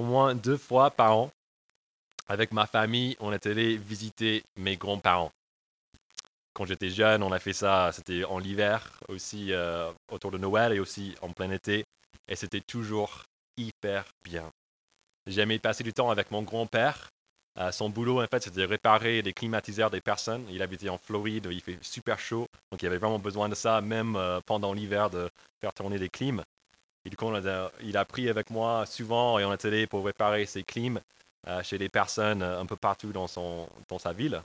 au moins deux fois par an, avec ma famille, on est allé visiter mes grands-parents. Quand j'étais jeune, on a fait ça, c'était en l'hiver aussi, euh, autour de Noël et aussi en plein été. Et c'était toujours hyper bien. J'ai aimé passer du temps avec mon grand-père. Euh, son boulot, en fait, c'était de réparer les climatiseurs des personnes. Il habitait en Floride, il fait super chaud, donc il avait vraiment besoin de ça, même euh, pendant l'hiver, de faire tourner les clims. Et du coup, il a pris avec moi souvent et on allé pour réparer ces clims euh, chez des personnes un peu partout dans, son, dans sa ville.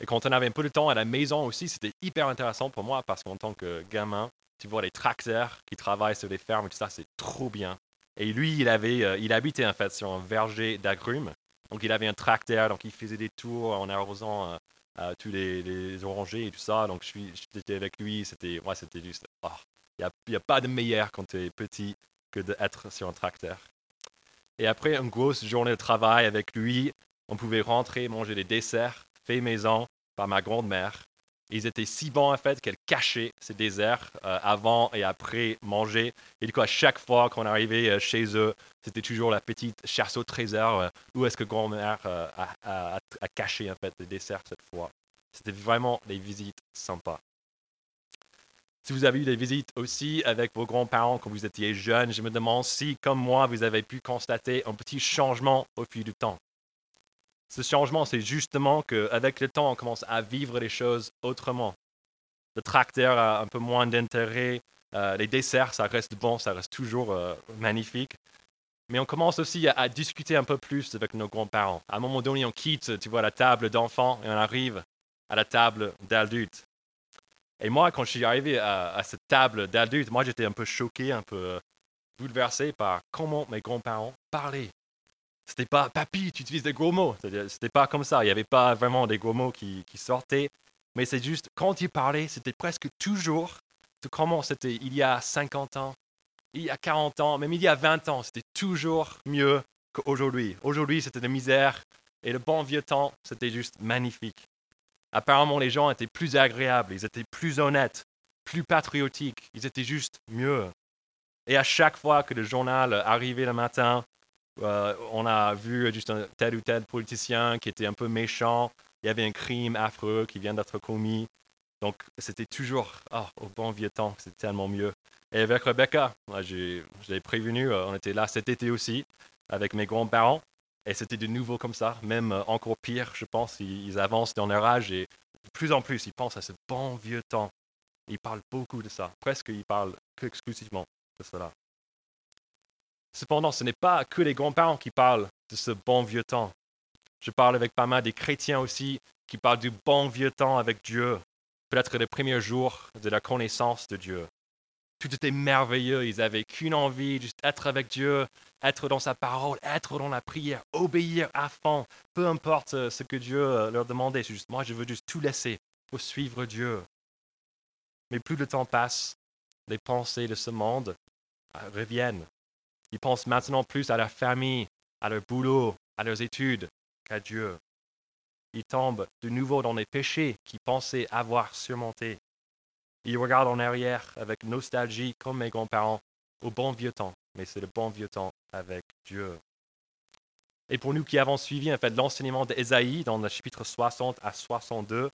Et quand on avait un peu de temps à la maison aussi, c'était hyper intéressant pour moi parce qu'en tant que gamin, tu vois les tracteurs qui travaillent sur les fermes et tout ça, c'est trop bien. Et lui, il, avait, euh, il habitait en fait sur un verger d'agrumes. Donc il avait un tracteur, donc il faisait des tours en arrosant euh, euh, tous les, orangers et tout ça. Donc j'étais avec lui, c'était ouais, c'était juste. Oh, il n'y a, pas de meilleur quand tu es petit que d'être sur un tracteur. Et après une grosse journée de travail avec lui, on pouvait rentrer, manger des desserts faits maison par ma grand-mère. Ils étaient si bons en fait qu'elle cachait ces desserts euh, avant et après manger. Et du coup, à chaque fois qu'on arrivait euh, chez eux, c'était toujours la petite chasse au trésor. Euh, où est-ce que grand-mère a, caché en fait les desserts cette fois C'était vraiment des visites sympas. Si vous avez eu des visites aussi avec vos grands-parents quand vous étiez jeune, je me demande si, comme moi, vous avez pu constater un petit changement au fil du temps. Ce changement, c'est justement qu'avec le temps, on commence à vivre les choses autrement. Le tracteur a un peu moins d'intérêt. Euh, les desserts, ça reste bon, ça reste toujours euh, magnifique. Mais on commence aussi à, discuter un peu plus avec nos grands-parents. À un moment donné, on quitte, tu vois, la table d'enfants et on arrive à la table d'adultes. Et moi, quand je suis arrivé à, cette table d'adultes, moi, j'étais un peu choqué, un peu euh, bouleversé par comment mes grands-parents parlaient. C'était pas papy, tu utilises des gros mots. C'était pas comme ça. Il n'y avait pas vraiment des gros mots qui, sortaient. Mais c'est juste, quand ils parlaient, c'était presque toujours comment c'était il y a 50 ans, il y a 40 ans, même il y a 20 ans. C'était toujours mieux qu'aujourd'hui. Aujourd'hui, c'était de misère. Et le bon vieux temps, c'était juste magnifique. Apparemment, les gens étaient plus agréables, ils étaient plus honnêtes, plus patriotiques, ils étaient juste mieux. Et à chaque fois que le journal arrivait le matin, euh, on a vu juste un tel ou tel politicien qui était un peu méchant. Il y avait un crime affreux qui vient d'être commis. Donc, c'était toujours oh, au bon vieux temps, c'est tellement mieux. Et avec Rebecca, je l'ai prévenu, euh, on était là cet été aussi avec mes grands-parents. Et c'était de nouveau comme ça, même euh, encore pire, je pense. Ils, avancent dans leur âge et de plus en plus, ils pensent à ce bon vieux temps. Ils parlent beaucoup de ça. Presque, ils parlent exclusivement de cela. Cependant, ce n'est pas que les grands-parents qui parlent de ce bon vieux temps. Je parle avec pas mal des chrétiens aussi qui parlent du bon vieux temps avec Dieu, peut-être les premiers jours de la connaissance de Dieu. Tout était merveilleux, ils avaient qu'une envie, juste être avec Dieu, être dans sa parole, être dans la prière, obéir à fond, peu importe euh, ce que Dieu euh, leur demandait. Juste, moi, je veux juste tout laisser pour suivre Dieu. Mais plus le temps passe, les pensées de ce monde euh, reviennent ils pensent maintenant plus à leur famille, à leur boulot, à leurs études qu'à Dieu. Ils tombent de nouveau dans les péchés qu'ils pensaient avoir surmontés. Ils regardent en arrière avec nostalgie, comme mes grands-parents, au bon vieux temps. Mais c'est le bon vieux temps avec Dieu. Et pour nous qui avons suivi en fait, l'enseignement d'Ésaïe dans le chapitre 60 à 62,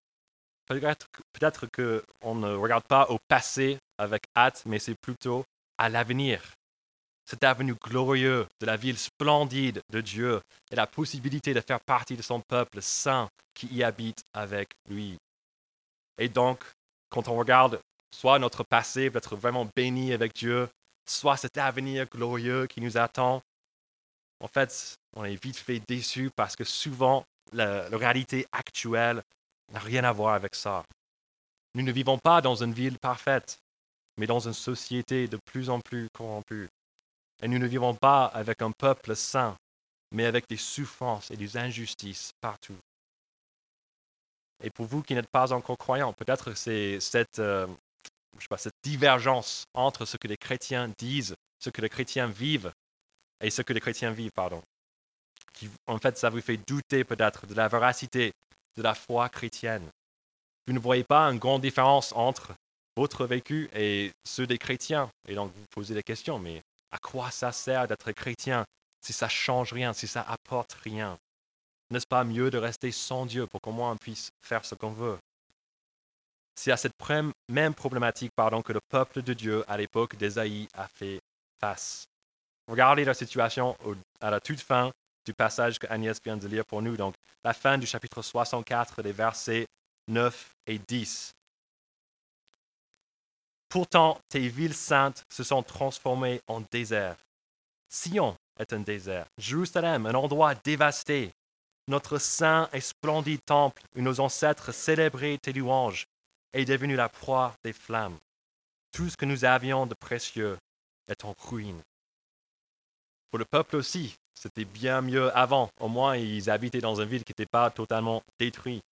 peut-être peut qu'on ne regarde pas au passé avec hâte, mais c'est plutôt à l'avenir cet avenue glorieux de la ville splendide de Dieu et la possibilité de faire partie de son peuple saint qui y habite avec lui. Et donc, quand on regarde soit notre passé, peut-être vraiment béni avec Dieu, soit cet avenir glorieux qui nous attend, en fait, on est vite fait déçu parce que souvent, la, la réalité actuelle n'a rien à voir avec ça. Nous ne vivons pas dans une ville parfaite, mais dans une société de plus en plus corrompue. Et nous ne vivons pas avec un peuple saint, mais avec des souffrances et des injustices partout. Et pour vous qui n'êtes pas encore croyants, peut-être c'est cette, euh, cette divergence entre ce que les chrétiens disent, ce que les chrétiens vivent, et ce que les chrétiens vivent, pardon. En fait, ça vous fait douter peut-être de la véracité de la foi chrétienne. Vous ne voyez pas une grande différence entre votre vécu et ceux des chrétiens. Et donc, vous posez la question, mais à quoi ça sert d'être chrétien si ça change rien, si ça apporte rien? N'est-ce pas mieux de rester sans Dieu pour qu'au moins on puisse faire ce qu'on veut? C'est à cette même problématique pardon, que le peuple de Dieu à l'époque d'Ésaïe a fait face. Regardez la situation à la toute fin du passage que Agnès vient de lire pour nous, donc la fin du chapitre 64 des versets 9 et 10. Pourtant, tes villes saintes se sont transformées en désert. Sion est un désert, Jérusalem un endroit dévasté. Notre saint et splendide temple où nos ancêtres célébraient tes louanges est devenu la proie des flammes. Tout ce que nous avions de précieux est en ruine. Pour le peuple aussi, c'était bien mieux avant. Au moins, ils habitaient dans une ville qui n'était pas totalement détruite.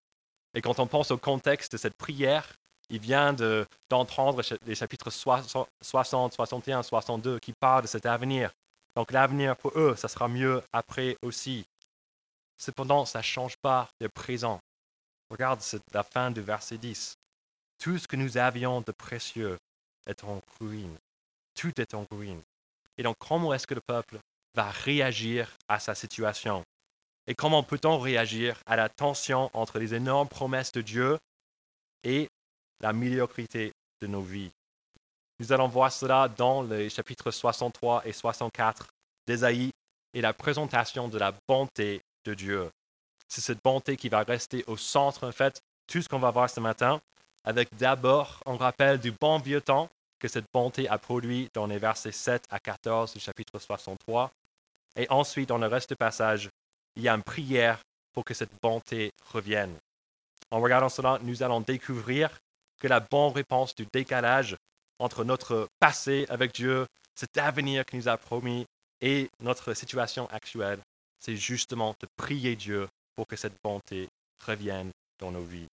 Et quand on pense au contexte de cette prière, il vient d'entendre les chapitres 60, 61, 62 qui parlent de cet avenir. Donc l'avenir pour eux, ça sera mieux après aussi. Cependant, ça ne change pas le présent. Regarde la fin du verset 10. Tout ce que nous avions de précieux est en ruine. Tout est en ruine. Et donc, comment est-ce que le peuple va réagir à sa situation? Et comment peut-on réagir à la tension entre les énormes promesses de Dieu et la médiocrité de nos vies? Nous allons voir cela dans les chapitres 63 et 64 d'Ésaïe et la présentation de la bonté de Dieu. C'est cette bonté qui va rester au centre, en fait, tout ce qu'on va voir ce matin, avec d'abord un rappel du bon vieux temps que cette bonté a produit dans les versets 7 à 14 du chapitre 63, et ensuite, dans le reste du passage, il y a une prière pour que cette bonté revienne. En regardant cela, nous allons découvrir que la bonne réponse du décalage entre notre passé avec Dieu, cet avenir qu'il nous a promis, et notre situation actuelle, c'est justement de prier Dieu pour que cette bonté revienne dans nos vies.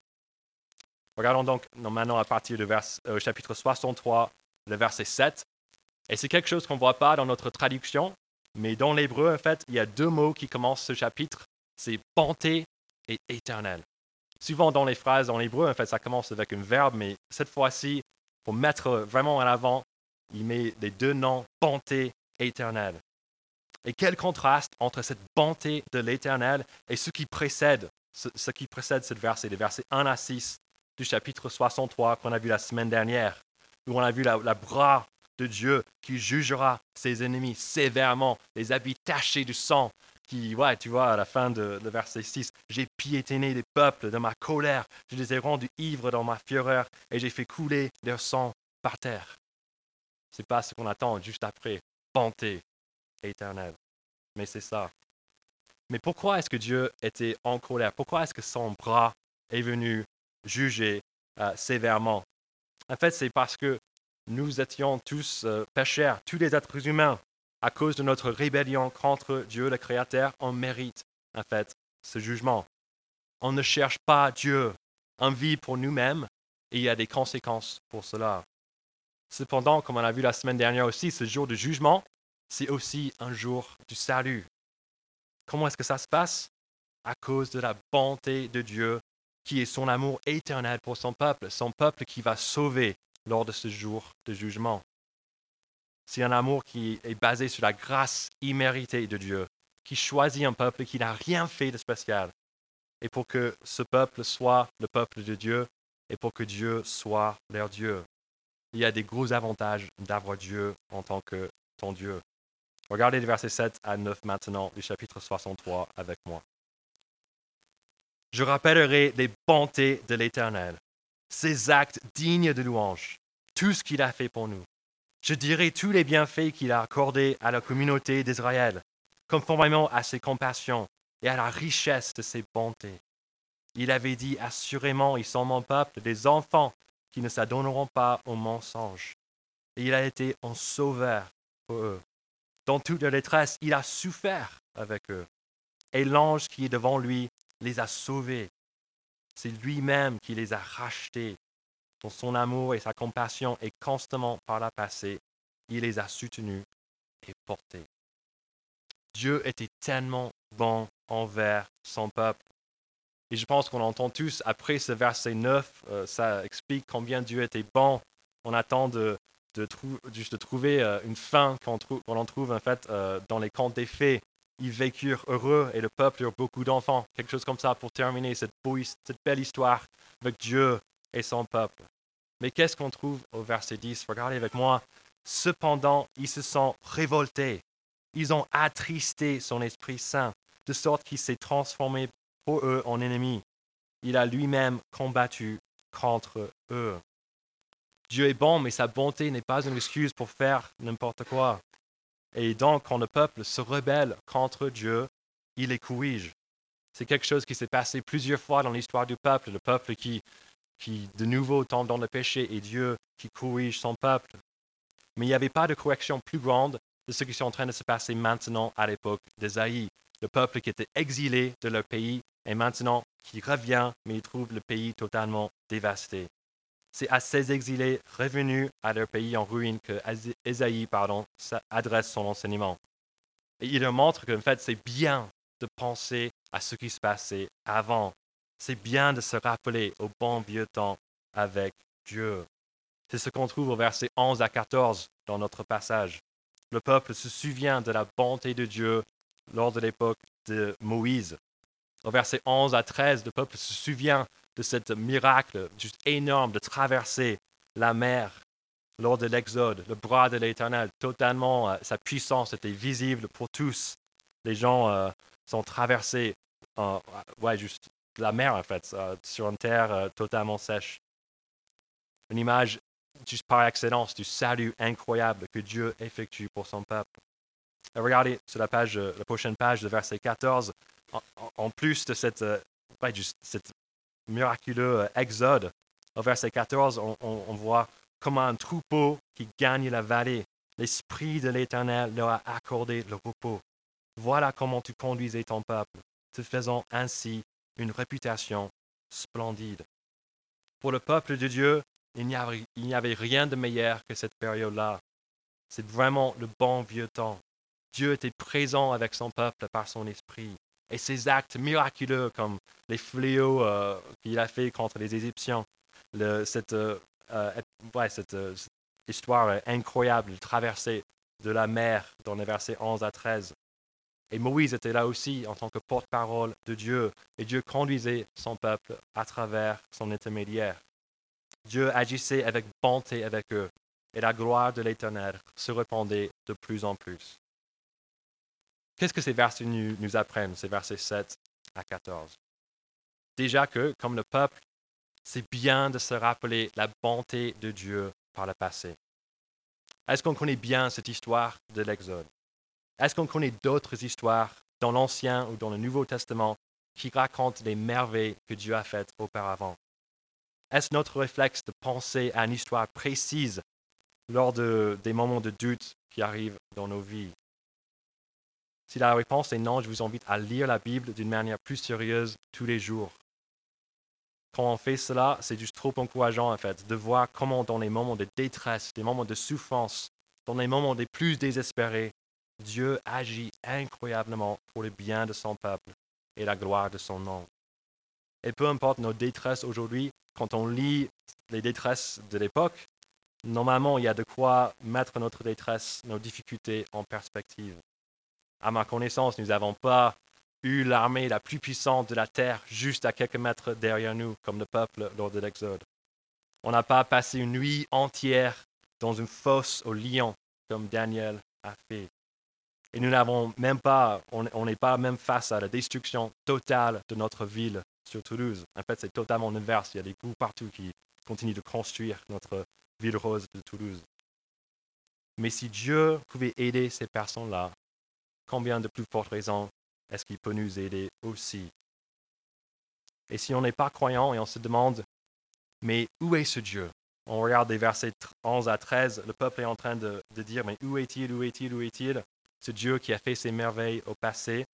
Regardons donc maintenant à partir du euh, chapitre 63, le verset 7. Et c'est quelque chose qu'on ne voit pas dans notre traduction, mais dans l'hébreu, en fait, il y a deux mots qui commencent ce chapitre. C'est bonté et éternel. Souvent dans les phrases en hébreu, en fait, ça commence avec un verbe, mais cette fois-ci, pour mettre vraiment en avant, il met les deux noms bonté et éternel. Et quel contraste entre cette bonté de l'éternel et ce qui précède, ce, qui précède ce verset, les versets 1 à 6 du chapitre 63 qu'on a vu la semaine dernière, où on a vu la, la bras de Dieu qui jugera ses ennemis sévèrement, les habits tachés du sang, qui, ouais, tu vois, à la fin de, verset 6, j'ai piétiné les peuples de ma colère, je les ai rendus ivres dans ma fureur et j'ai fait couler leur sang par terre. C'est pas ce qu'on attend juste après, bonté éternelle. Mais c'est ça. Mais pourquoi est-ce que Dieu était en colère? Pourquoi est-ce que son bras est venu juger euh, sévèrement? En fait, c'est parce que nous étions tous euh, pécheurs, tous les êtres humains, à cause de notre rébellion contre Dieu le Créateur, on mérite en fait ce jugement. On ne cherche pas Dieu, on vit pour nous-mêmes et il y a des conséquences pour cela. Cependant, comme on a vu la semaine dernière aussi, ce jour de jugement, c'est aussi un jour du salut. Comment est-ce que ça se passe? À cause de la bonté de Dieu qui est son amour éternel pour son peuple, son peuple qui va sauver lors de ce jour de jugement. C'est un amour qui est basé sur la grâce imméritée de Dieu, qui choisit un peuple qui n'a rien fait de spécial. Et pour que ce peuple soit le peuple de Dieu, et pour que Dieu soit leur Dieu. Il y a des gros avantages d'avoir Dieu en tant que ton Dieu. Regardez les versets 7 à 9 maintenant du chapitre 63 avec moi. Je rappellerai les bontés de l'Éternel ses actes dignes de louange, tout ce qu'il a fait pour nous. Je dirai tous les bienfaits qu'il a accordés à la communauté d'Israël, conformément à ses compassions et à la richesse de ses bontés. Il avait dit assurément, ils sont mon peuple, des enfants qui ne s'adonneront pas au mensonge. Et il a été un sauveur pour eux. Dans toute la détresse, il a souffert avec eux. Et l'ange qui est devant lui les a sauvés. C'est lui-même qui les a rachetés. Dans son amour et sa compassion et constamment par la passé, il les a soutenus et portés. Dieu était tellement bon envers son peuple. Et je pense qu'on entend tous, après ce verset 9, euh, ça explique combien Dieu était bon. On attend de, de, juste de trouver euh, une fin qu'on en trouve en fait euh, dans les contes des fées, ils vécurent heureux et le peuple eut beaucoup d'enfants. Quelque chose comme ça pour terminer cette, cette belle histoire avec Dieu et son peuple. Mais qu'est-ce qu'on trouve au verset 10 Regardez avec moi. Cependant, ils se sont révoltés. Ils ont attristé son Esprit Saint, de sorte qu'il s'est transformé pour eux en ennemi. Il a lui-même combattu contre eux. Dieu est bon, mais sa bonté n'est pas une excuse pour faire n'importe quoi. Et donc, quand le peuple se rebelle contre Dieu, il les corrige. C'est quelque chose qui s'est passé plusieurs fois dans l'histoire du peuple, le peuple qui, de nouveau tombe dans le péché et Dieu qui corrige son peuple. Mais il n'y avait pas de correction plus grande de ce qui est en train de se passer maintenant à l'époque d'Esaïe. Le peuple qui était exilé de leur pays et maintenant qui revient, mais il trouve le pays totalement dévasté. C'est à ces exilés revenus à leur pays en ruine que Esaïe pardon, adresse son enseignement. Et il leur montre qu'en fait, c'est bien de penser à ce qui se passait avant. C'est bien de se rappeler au bon vieux temps avec Dieu. C'est ce qu'on trouve au verset 11 à 14 dans notre passage. Le peuple se souvient de la bonté de Dieu lors de l'époque de Moïse. Au verset 11 à 13, le peuple se souvient de ce miracle juste énorme de traverser la mer lors de l'Exode, le bras de l'Éternel, totalement, euh, sa puissance était visible pour tous. Les gens euh, sont traversés, ouais, juste la mer en fait, euh, sur une terre totalement sèche. Une image juste par excellence du salut incroyable que Dieu effectue pour son peuple. regardez sur la, page, la prochaine page de verset 14, en, plus de cette, ouais, juste cette miraculeux euh, exode. Au verset 14, on, voit comment un troupeau qui gagne la vallée, l'Esprit de l'Éternel leur a accordé le repos. Voilà comment tu conduisais ton peuple, te faisant ainsi une réputation splendide. Pour le peuple de Dieu, il n'y avait rien de meilleur que cette période-là. C'est vraiment le bon vieux temps. Dieu était présent avec son peuple par son esprit et ses actes miraculeux comme les fléaux euh, qu'il a fait contre les Égyptiens, cette, euh, euh, cette, histoire incroyable de traversée de la mer dans les versets 11 à 13. Et Moïse était là aussi en tant que porte-parole de Dieu, et Dieu conduisait son peuple à travers son intermédiaire. Dieu agissait avec bonté avec eux, et la gloire de l'Éternel se répandait de plus en plus. Qu'est-ce que ces versets nous, apprennent, ces versets 7 à 14 Déjà que, comme le peuple, c'est bien de se rappeler la bonté de Dieu par le passé. Est-ce qu'on connaît bien cette histoire de l'Exode? Est-ce qu'on connaît d'autres histoires dans l'Ancien ou dans le Nouveau Testament qui racontent les merveilles que Dieu a faites auparavant? Est-ce notre réflexe de penser à une histoire précise lors de, des moments de doute qui arrivent dans nos vies? Si la réponse est non, je vous invite à lire la Bible d'une manière plus sérieuse tous les jours. Quand on fait cela, c'est juste trop encourageant en fait de voir comment dans les moments de détresse, des moments de souffrance, dans les moments les plus désespérés, Dieu agit incroyablement pour le bien de son peuple et la gloire de son nom. Et peu importe nos détresses aujourd'hui, quand on lit les détresses de l'époque, normalement il y a de quoi mettre notre détresse, nos difficultés en perspective. À ma connaissance, nous n'avons pas eu l'armée la plus puissante de la terre juste à quelques mètres derrière nous, comme le peuple lors de l'Exode. On n'a pas passé une nuit entière dans une fosse au lion, comme Daniel a fait. Et nous n'avons même pas, on n'est pas même face à la destruction totale de notre ville sur Toulouse. En fait, c'est totalement l'inverse. Il y a des groupes partout qui continuent de construire notre ville rose de Toulouse. Mais si Dieu pouvait aider ces personnes-là, combien de plus fortes raisons est-ce qu'il peut nous aider aussi? Et si on n'est pas croyant et on se demande, mais où est ce Dieu? On regarde les versets 11 à 13, le peuple est en train de, dire, mais où est-il, où est-il, où est-il? Ce Dieu qui a fait ses merveilles au passé.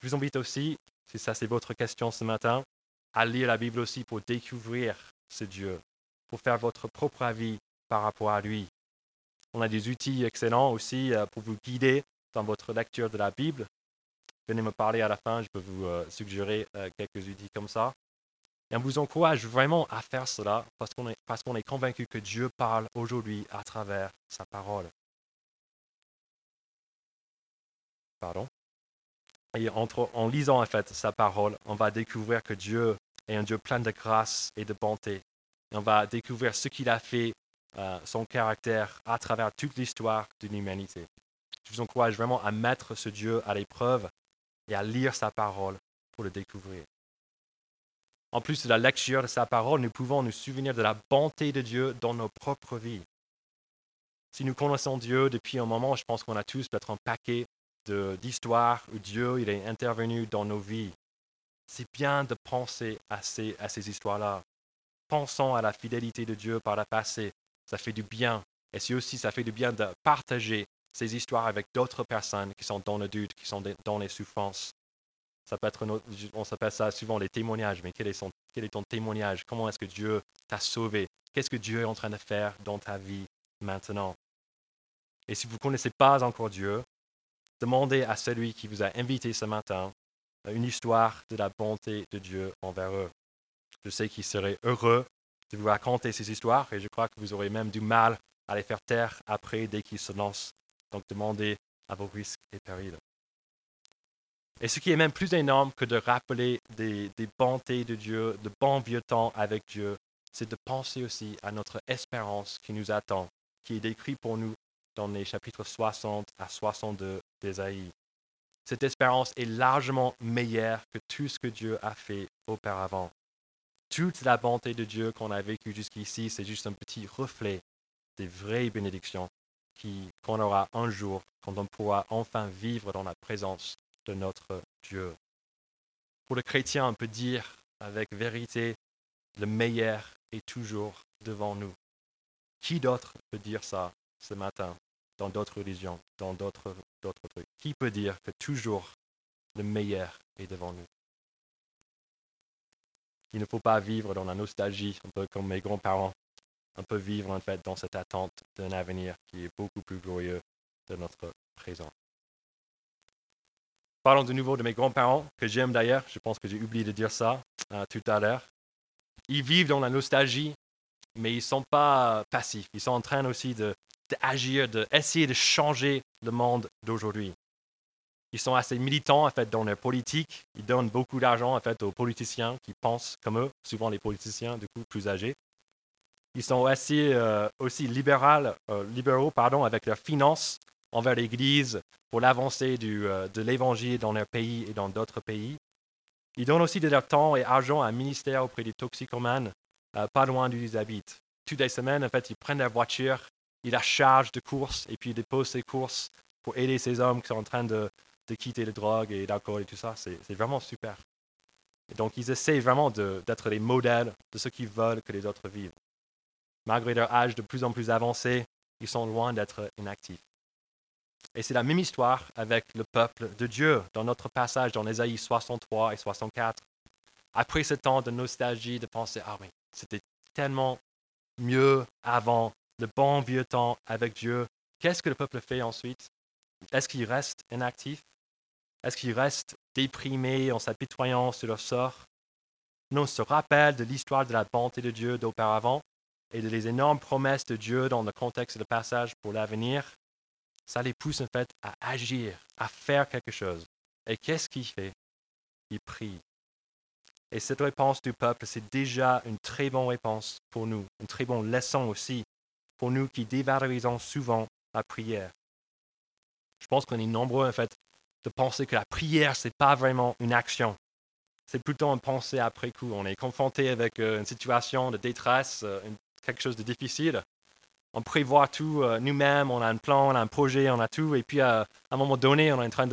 Je vous invite aussi, si ça c'est votre question ce matin, à lire la Bible aussi pour découvrir ce Dieu, pour faire votre propre avis par rapport à lui. On a des outils excellents aussi euh, pour vous guider dans votre lecture de la Bible. Venez me parler à la fin, je peux vous euh, suggérer euh, quelques outils comme ça. Et on vous encourage vraiment à faire cela parce qu'on est, convaincu que Dieu parle aujourd'hui à travers sa parole. Pardon Et en lisant en fait sa parole, on va découvrir que Dieu est un Dieu plein de grâce et de bonté. on va découvrir ce qu'il a fait, euh, son caractère, à travers toute l'histoire de l'humanité. Je vous encourage vraiment à mettre ce Dieu à l'épreuve et à lire sa parole pour le découvrir. En plus de la lecture de sa parole, nous pouvons nous souvenir de la bonté de Dieu dans nos propres vies. Si nous connaissons Dieu depuis un moment, je pense qu'on a tous peut-être un paquet d'histoires où Dieu il est intervenu dans nos vies. C'est bien de penser à ces, à ces histoires-là. Pensons à la fidélité de Dieu par le passé. Ça fait du bien. Et c'est aussi, ça fait du bien de partager ces histoires avec d'autres personnes qui sont dans le doute, qui sont dans les souffrances. On s'appelle ça souvent les témoignages, mais quel est, quel est ton témoignage? Comment est-ce que Dieu t'a sauvé? Qu'est-ce que Dieu est en train de faire dans ta vie maintenant? Et si vous ne connaissez pas encore Dieu, demandez à celui qui vous a invité ce matin une histoire de la bonté de Dieu envers eux. Je sais qu'il serait heureux de vous raconter ces histoires et je crois que vous aurez même du mal à les faire taire après dès qu'ils se lancent. Donc demandez à vos risques et périls. Et ce qui est même plus énorme que de rappeler des, bontés de Dieu, de bons vieux temps avec Dieu, c'est de penser aussi à notre espérance qui nous attend, qui est décrit pour nous dans les chapitres 60 à 62 d'Ésaïe. Cette espérance est largement meilleure que tout ce que Dieu a fait auparavant. Toute la bonté de Dieu qu'on a vécue jusqu'ici, c'est juste un petit reflet des vraies bénédictions qu'on aura un jour quand on pourra enfin vivre dans la présence de notre Dieu. Pour le chrétien, on peut dire avec vérité, le meilleur est toujours devant nous. Qui d'autre peut dire ça ce matin dans d'autres religions, dans d'autres trucs? Qui peut dire que toujours le meilleur est devant nous? Il ne faut pas vivre dans la nostalgie, un peu comme mes grands-parents. On peut vivre en fait dans cette attente d'un avenir qui est beaucoup plus glorieux de notre présent. Parlons de nouveau de mes grands-parents, que j'aime d'ailleurs. Je pense que j'ai oublié de dire ça euh, tout à l'heure. Ils vivent dans la nostalgie, mais ils ne sont pas passifs. Ils sont en train aussi d'agir, d'essayer de changer le monde d'aujourd'hui. Ils sont assez militants en fait dans leur politique. Ils donnent beaucoup d'argent en fait aux politiciens qui pensent comme eux, souvent les politiciens du coup plus âgés. Ils sont aussi, euh, aussi libéral, euh, libéraux pardon, avec leurs finances envers l'Église pour l'avancée euh, de l'Évangile dans leur pays et dans d'autres pays. Ils donnent aussi de leur temps et argent à un ministère auprès des toxicomanes, euh, pas loin d'où ils habitent. Toutes les semaines, en fait, ils prennent leur voiture, ils la chargent de courses et puis ils déposent ces courses pour aider ces hommes qui sont en train de, quitter la drogue et l'alcool et tout ça. C'est vraiment super. Donc, ils essaient vraiment d'être les modèles de ce qu'ils veulent que les autres vivent. Malgré leur âge de plus en plus avancé, ils sont loin d'être inactifs. Et c'est la même histoire avec le peuple de Dieu dans notre passage dans Ésaïe 63 et 64. Après ce temps de nostalgie, de penser, ah oui, c'était tellement mieux avant, le bon vieux temps avec Dieu, qu'est-ce que le peuple fait ensuite? Est-ce qu'il reste inactif? Est-ce qu'il reste déprimé en s'apitoyant sur leur sort? Non, on se rappelle de l'histoire de la bonté de Dieu d'auparavant et les énormes promesses de Dieu dans le contexte de passage pour l'avenir ça les pousse en fait à agir, à faire quelque chose. Et qu'est-ce qu'il fait? Il prie. Et cette réponse du peuple, c'est déjà une très bonne réponse pour nous, une très bonne leçon aussi pour nous qui dévalorisons souvent la prière. Je pense qu'on est nombreux en fait de penser que la prière, ce n'est pas vraiment une action. C'est plutôt une pensée après coup. On est confronté avec euh, une situation de détresse, euh, quelque chose de difficile on prévoit tout euh, nous-mêmes, on a un plan, on a un projet, on a tout, et puis euh, à un moment donné, on est en train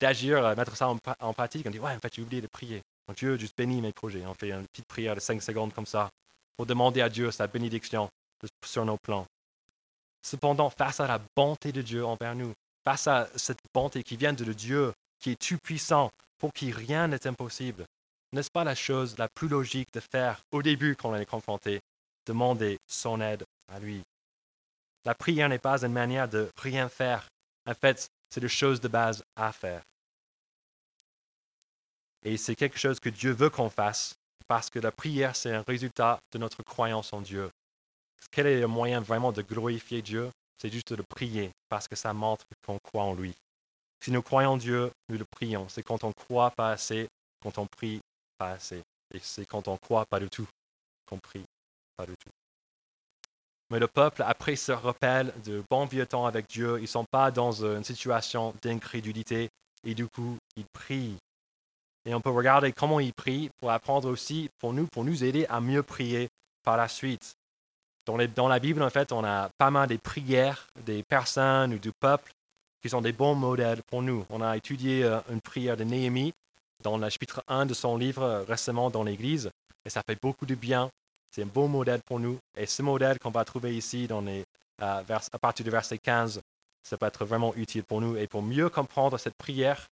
d'agir, euh, mettre ça en, pratique, on dit, ouais, en fait, j'ai oublié de prier. Dieu, juste bénis mes projets. On fait une petite prière de 5 secondes comme ça pour demander à Dieu sa bénédiction sur nos plans. Cependant, face à la bonté de Dieu envers nous, face à cette bonté qui vient de Dieu, qui est tout-puissant, pour qui rien n'est impossible, n'est-ce pas la chose la plus logique de faire au début quand on est confronté Demander son aide à lui. La prière n'est pas une manière de rien faire. En fait, c'est des choses de base à faire. Et c'est quelque chose que Dieu veut qu'on fasse parce que la prière, c'est un résultat de notre croyance en Dieu. Quel est le moyen vraiment de glorifier Dieu? C'est juste de prier parce que ça montre qu'on croit en lui. Si nous croyons en Dieu, nous le prions. C'est quand on croit pas assez, quand on prie pas assez. Et c'est quand on croit pas du tout qu'on prie pas du tout. Mais le peuple, après ce rappel de bon vieux temps avec Dieu, ils ne sont pas dans une situation d'incrédulité et du coup, ils prient. Et on peut regarder comment ils prient pour apprendre aussi, pour nous, pour nous aider à mieux prier par la suite. Dans, dans la Bible, en fait, on a pas mal de prières des personnes ou du peuple qui sont des bons modèles pour nous. On a étudié euh, une prière de Néhémie dans le chapitre 1 de son livre euh, récemment dans l'Église, et ça fait beaucoup de bien. C'est un bon modèle pour nous. Et ce modèle qu'on va trouver ici dans les, euh, à partir du verset 15, ça peut être vraiment utile pour nous. Et pour mieux comprendre cette prière,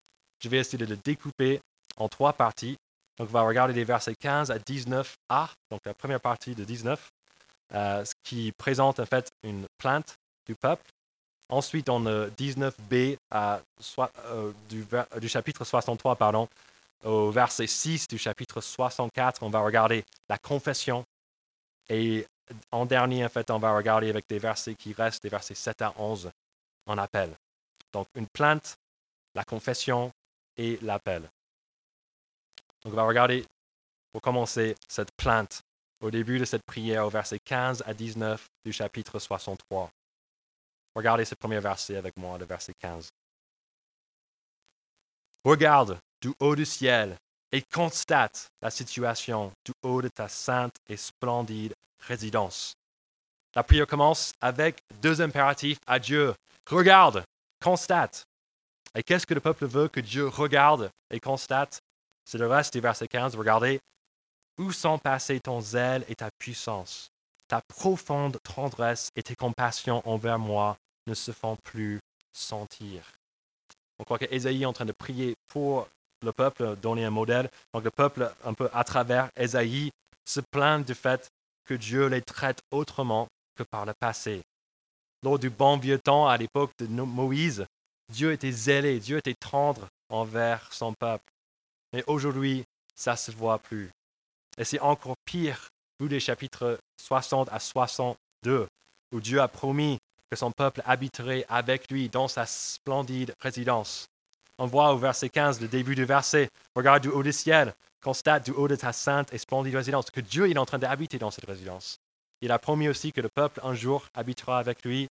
je vais essayer de le découper en trois parties. Donc, on va regarder les versets 15 à 19a, donc la première partie de 19, ce qui présente en fait une plainte du peuple. Ensuite, dans le 19b à, euh, du, du, chapitre 63, pardon, au verset 6 du chapitre 64, on va regarder la confession. Et en dernier, en fait, on va regarder avec des versets qui restent, des versets 7 à 11, en appel. Donc, une plainte, la confession et l'appel. Donc, on va regarder, pour commencer, cette plainte au début de cette prière, au verset 15 à 19 du chapitre 63. Regardez ce premier verset avec moi, le verset 15. Regarde du haut du ciel et constate la situation du haut de ta sainte et splendide résidence. La prière commence avec deux impératifs à Dieu. Regarde, constate. Et qu'est-ce que le peuple veut que Dieu regarde et constate? C'est le reste du verset 15. Regardez, où sont passés ton zèle et ta puissance? Ta profonde tendresse et tes compassions envers moi ne se font plus sentir. On croit qu'Ésaïe est en train de prier pour le peuple, donner un modèle. Donc le peuple, un peu à travers Ésaïe, se plaint du fait que Dieu les traite autrement que par le passé. Lors du bon vieux temps, à l'époque de Moïse, Dieu était zélé, Dieu était tendre envers son peuple. Mais aujourd'hui, ça ne se voit plus. Et c'est encore pire, vu les chapitres 60 à 62, où Dieu a promis que son peuple habiterait avec lui dans sa splendide résidence. On voit au verset 15, le début du verset, regarde du haut du ciel, constate du haut de ta sainte et splendide résidence, que Dieu est en train d'habiter dans cette résidence. Il a promis aussi que le peuple un jour habitera avec lui,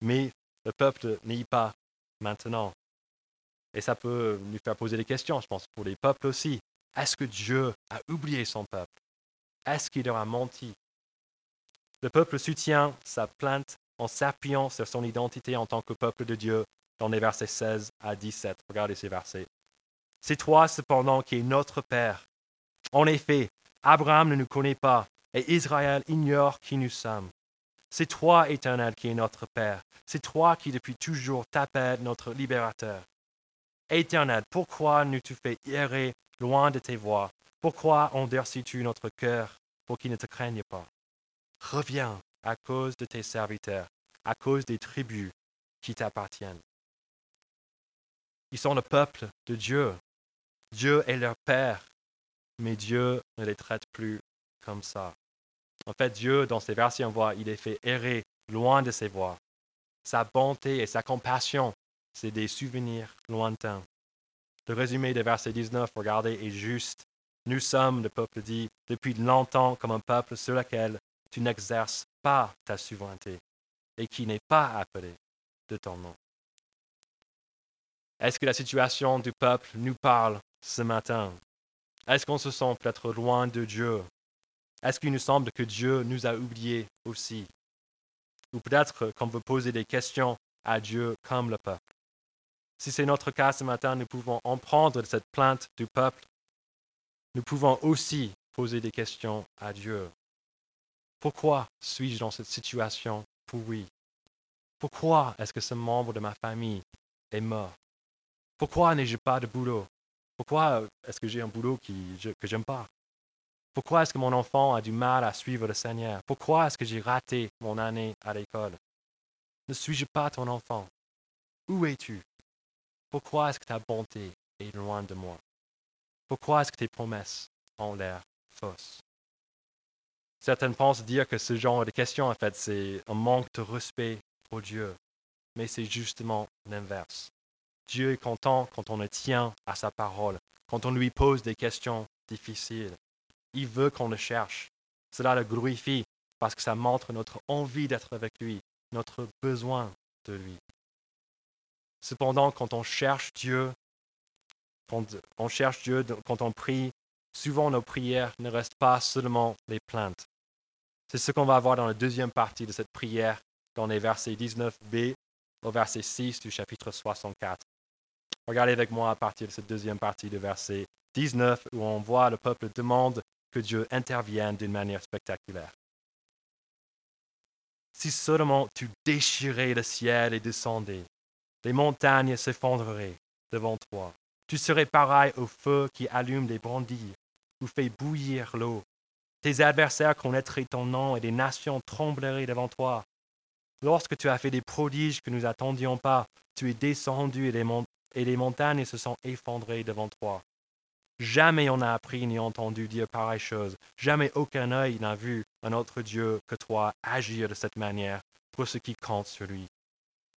mais le peuple n'y pas maintenant. Et ça peut nous faire poser des questions, je pense, pour les peuples aussi. Est-ce que Dieu a oublié son peuple? Est-ce qu'il leur a menti? Le peuple soutient sa plainte en s'appuyant sur son identité en tant que peuple de Dieu dans les versets 16 à 17. Regardez ces versets. C'est toi cependant qui es notre Père. En effet, Abraham ne nous connaît pas et Israël ignore qui nous sommes. C'est toi, Éternel, qui es notre Père. C'est toi qui depuis toujours t'appelles notre libérateur. Éternel, pourquoi nous tu fais errer loin de tes voies? Pourquoi endurcis-tu notre cœur pour qu'il ne te craigne pas? Reviens à cause de tes serviteurs, à cause des tribus qui t'appartiennent. Ils sont le peuple de Dieu. Dieu est leur Père, mais Dieu ne les traite plus comme ça. En fait, Dieu, dans ces versets, on voit, il est fait errer loin de ses voies. Sa bonté et sa compassion, c'est des souvenirs lointains. Le résumé de verset 19, regardez, est juste. Nous sommes, le peuple dit, depuis longtemps comme un peuple sur lequel tu n'exerces pas ta souveraineté et qui n'est pas appelé de ton nom. Est-ce que la situation du peuple nous parle ce matin? Est-ce qu'on se sent peut-être loin de Dieu? Est-ce qu'il nous semble que Dieu nous a oubliés aussi? Ou peut-être qu'on veut poser des questions à Dieu comme le peuple. Si c'est notre cas ce matin, nous pouvons en prendre cette plainte du peuple. Nous pouvons aussi poser des questions à Dieu. Pourquoi suis-je dans cette situation? Pourrie? Pourquoi est-ce que ce membre de ma famille est mort? Pourquoi n'ai-je pas de boulot? Pourquoi est-ce que j'ai un boulot qui, que j'aime pas? Pourquoi est-ce que mon enfant a du mal à suivre le Seigneur? Pourquoi est-ce que j'ai raté mon année à l'école? Ne suis-je pas ton enfant? Où es-tu? Pourquoi est-ce que ta bonté est loin de moi? Pourquoi est-ce que tes promesses ont l'air fausses? Certaines pensent dire que ce genre de questions, en fait, c'est un manque de respect pour Dieu. Mais c'est justement l'inverse. Dieu est content quand on le tient à sa parole, quand on lui pose des questions difficiles. Il veut qu'on le cherche. Cela le glorifie parce que ça montre notre envie d'être avec lui, notre besoin de lui. Cependant, quand on cherche Dieu, quand on cherche Dieu, quand on prie, souvent nos prières ne restent pas seulement les plaintes. C'est ce qu'on va voir dans la deuxième partie de cette prière, dans les versets 19b au verset 6 du chapitre 64. Regardez avec moi à partir de cette deuxième partie du verset 19 où on voit le peuple demande que Dieu intervienne d'une manière spectaculaire. Si seulement tu déchirais le ciel et descendais, les montagnes s'effondreraient devant toi. Tu serais pareil au feu qui allume des brandilles ou fait bouillir l'eau. Tes adversaires connaîtraient ton nom et des nations trembleraient devant toi. Lorsque tu as fait des prodiges que nous n'attendions pas, tu es descendu et les, et les montagnes se sont effondrées devant toi. Jamais on n'a appris ni entendu dire pareille chose. Jamais aucun œil n'a vu un autre Dieu que toi agir de cette manière pour ce qui compte sur lui.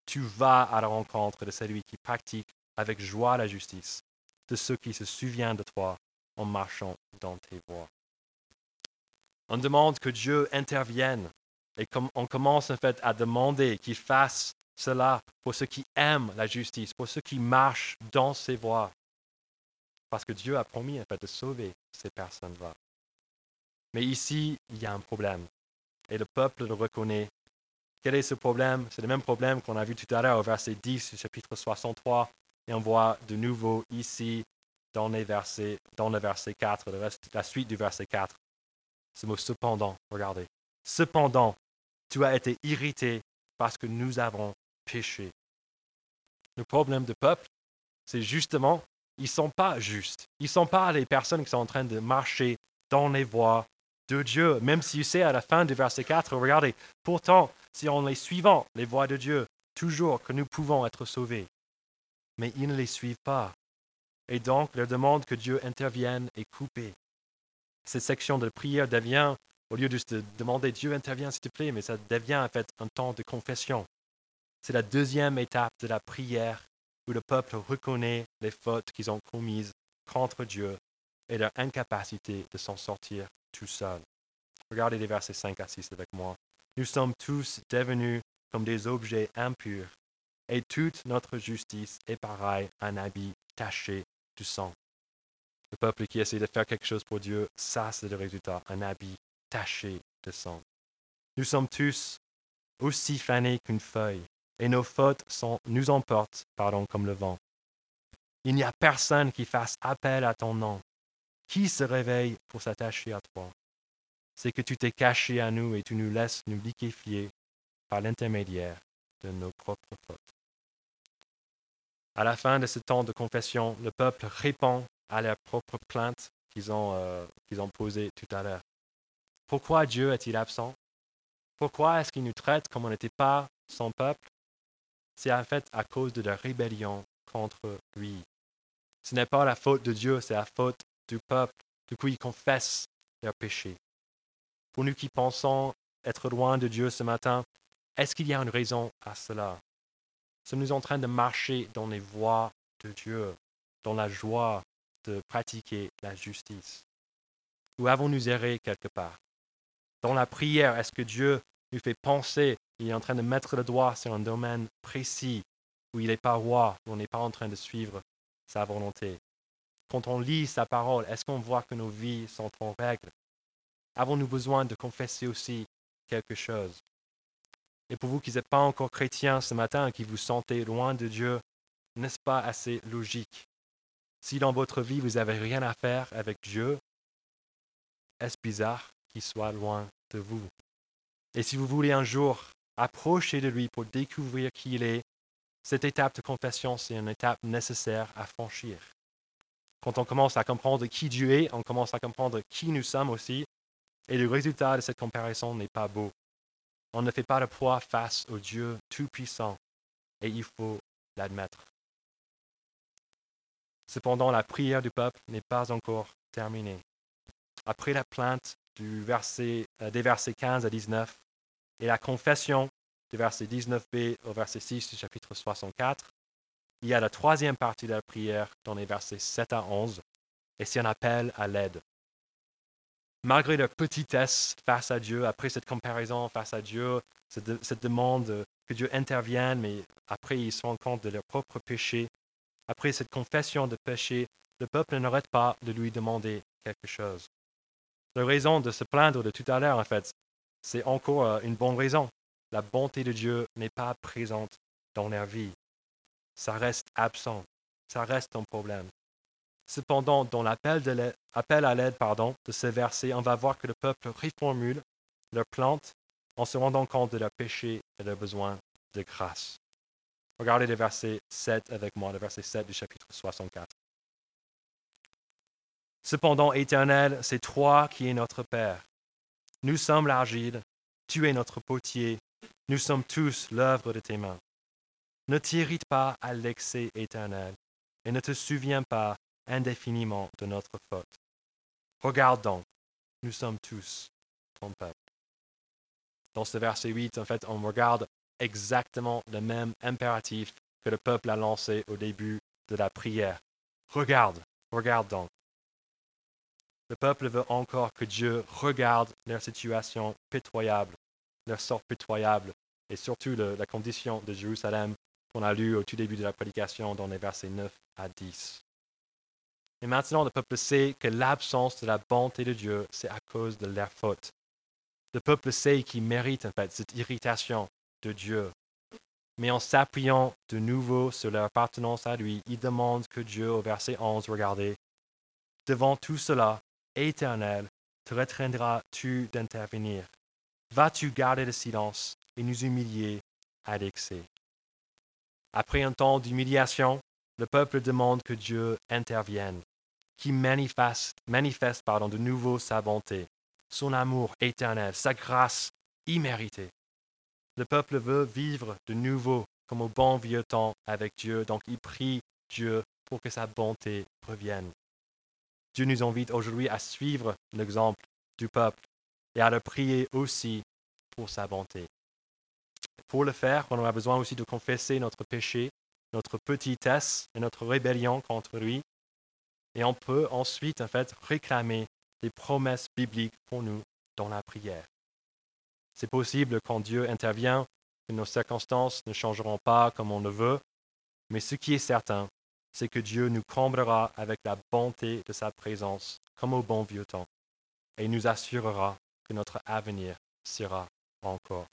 Tu vas à la rencontre de celui qui pratique avec joie la justice, de ceux qui se souviennent de toi en marchant dans tes voies. On demande que Dieu intervienne et on commence en fait à demander qu'il fasse cela pour ceux qui aiment la justice, pour ceux qui marchent dans ses voies. Parce que Dieu a promis de sauver ces personnes-là. Mais ici, il y a un problème. Et le peuple le reconnaît. Quel est ce problème? C'est le même problème qu'on a vu tout à l'heure au verset 10 chapitre 63. Et on voit de nouveau ici dans, les versets, dans le verset 4, la suite du verset 4. Ce mot cependant, regardez. Cependant, tu as été irrité parce que nous avons péché. Le problème du peuple, c'est justement ils ne sont pas justes. Ils ne sont pas les personnes qui sont en train de marcher dans les voies de Dieu. Même si c'est à la fin du verset 4, regardez, pourtant, si on les suivant les voies de Dieu, toujours que nous pouvons être sauvés. Mais ils ne les suivent pas. Et donc, leur demande que Dieu intervienne est coupée. Cette section de prière devient, au lieu de demander Dieu intervient s'il te plaît, mais ça devient en fait un temps de confession. C'est la deuxième étape de la prière où le peuple reconnaît les fautes qu'ils ont commises contre Dieu et leur incapacité de s'en sortir tout seul. Regardez les versets 5 à 6 avec moi. Nous sommes tous devenus comme des objets impurs, et toute notre justice est pareille à un habit taché du sang. Le peuple qui essaie de faire quelque chose pour Dieu, ça c'est le résultat, un habit taché de sang. Nous sommes tous aussi fanés qu'une feuille, et nos fautes nous emportent pardon, comme le vent. Il n'y a personne qui fasse appel à ton nom. Qui se réveille pour s'attacher à toi? C'est que tu t'es caché à nous et tu nous laisses nous liquéfier par l'intermédiaire de nos propres fautes. À la fin de ce temps de confession, le peuple répond à leurs propres plaintes qu'ils ont, euh, qu'ils ont posées tout à l'heure. Pourquoi Dieu est-il absent? Pourquoi est-ce qu'il nous traite comme on n'était pas son peuple? C'est en fait à cause de la rébellion contre lui. Ce n'est pas la faute de Dieu, c'est la faute du peuple. Du coup, ils confessent leurs péchés. Pour nous qui pensons être loin de Dieu ce matin, est-ce qu'il y a une raison à cela? Sommes-nous en train de marcher dans les voies de Dieu, dans la joie de pratiquer la justice? Ou avons-nous erré quelque part? Dans la prière, est-ce que Dieu nous fait penser il est en train de mettre le doigt sur un domaine précis où il n'est pas roi, où on n'est pas en train de suivre sa volonté. Quand on lit sa parole, est-ce qu'on voit que nos vies sont en règle? Avons-nous besoin de confesser aussi quelque chose? Et pour vous qui n'êtes pas encore chrétiens ce matin, qui vous sentez loin de Dieu, n'est-ce pas assez logique? Si dans votre vie vous n'avez rien à faire avec Dieu, est-ce bizarre qu'il soit loin de vous? Et si vous voulez un jour approcher de lui pour découvrir qui il est, cette étape de confession, c'est une étape nécessaire à franchir. Quand on commence à comprendre qui Dieu est, on commence à comprendre qui nous sommes aussi, et le résultat de cette comparaison n'est pas beau. On ne fait pas le poids face au Dieu Tout-Puissant, et il faut l'admettre. Cependant, la prière du peuple n'est pas encore terminée. Après la plainte du verset, euh, des versets 15 à 19, et la confession du verset 19b au verset 6 du chapitre 64, il y a la troisième partie de la prière dans les versets 7 à 11, et c'est un appel à l'aide. Malgré leur petitesse face à Dieu, après cette comparaison face à Dieu, cette, demande que Dieu intervienne, mais après ils se rendent compte de leur propre péché, après cette confession de péché, le peuple n'arrête pas de lui demander quelque chose. La raison de se plaindre de tout à l'heure, en fait, c'est encore euh, une bonne raison. La bonté de Dieu n'est pas présente dans leur vie. Ça reste absent. Ça reste un problème. Cependant, dans l'appel à l'aide pardon, de ce verset, on va voir que le peuple reformule leur plante en se rendant compte de leur péché et de leur besoin de grâce. Regardez le verset 7 avec moi, le verset 7 du chapitre 64. Cependant, Éternel, c'est toi qui es notre Père. Nous sommes l'argile, tu es notre potier, nous sommes tous l'œuvre de tes mains. Ne t'irrite pas à l'excès éternel, et ne te souviens pas indéfiniment de notre faute. Regarde donc, nous sommes tous ton peuple. Dans ce verset 8, en fait, on regarde exactement le même impératif que le peuple a lancé au début de la prière. Regarde, regarde donc. Le peuple veut encore que Dieu regarde leur situation pitoyable, leur sort pitoyable, et surtout la condition de Jérusalem qu'on a lu au tout début de la prédication dans les versets 9 à 10. Et maintenant, le peuple sait que l'absence de la bonté de Dieu, c'est à cause de leur faute. Le peuple sait qu'il mérite en fait cette irritation de Dieu. Mais en s'appuyant de nouveau sur leur appartenance à lui, il demande que Dieu, au verset 11, regardez, devant tout cela, éternel, te retiendras-tu d'intervenir Vas-tu garder le silence et nous humilier à l'excès Après un temps d'humiliation, le peuple demande que Dieu intervienne, qu'il manifeste, manifeste pardon, de nouveau sa bonté, son amour éternel, sa grâce imméritée. Le peuple veut vivre de nouveau comme au bon vieux temps avec Dieu, donc il prie Dieu pour que sa bonté revienne. Dieu nous invite aujourd'hui à suivre l'exemple du peuple et à le prier aussi pour sa bonté. Pour le faire, on aura besoin aussi de confesser notre péché, notre petitesse et notre rébellion contre lui. Et on peut ensuite, en fait, réclamer des promesses bibliques pour nous dans la prière. C'est possible quand Dieu intervient que nos circonstances ne changeront pas comme on le veut, mais ce qui est certain, c'est que Dieu nous comblera avec la bonté de sa présence, comme au bon vieux temps, et nous assurera que notre avenir sera encore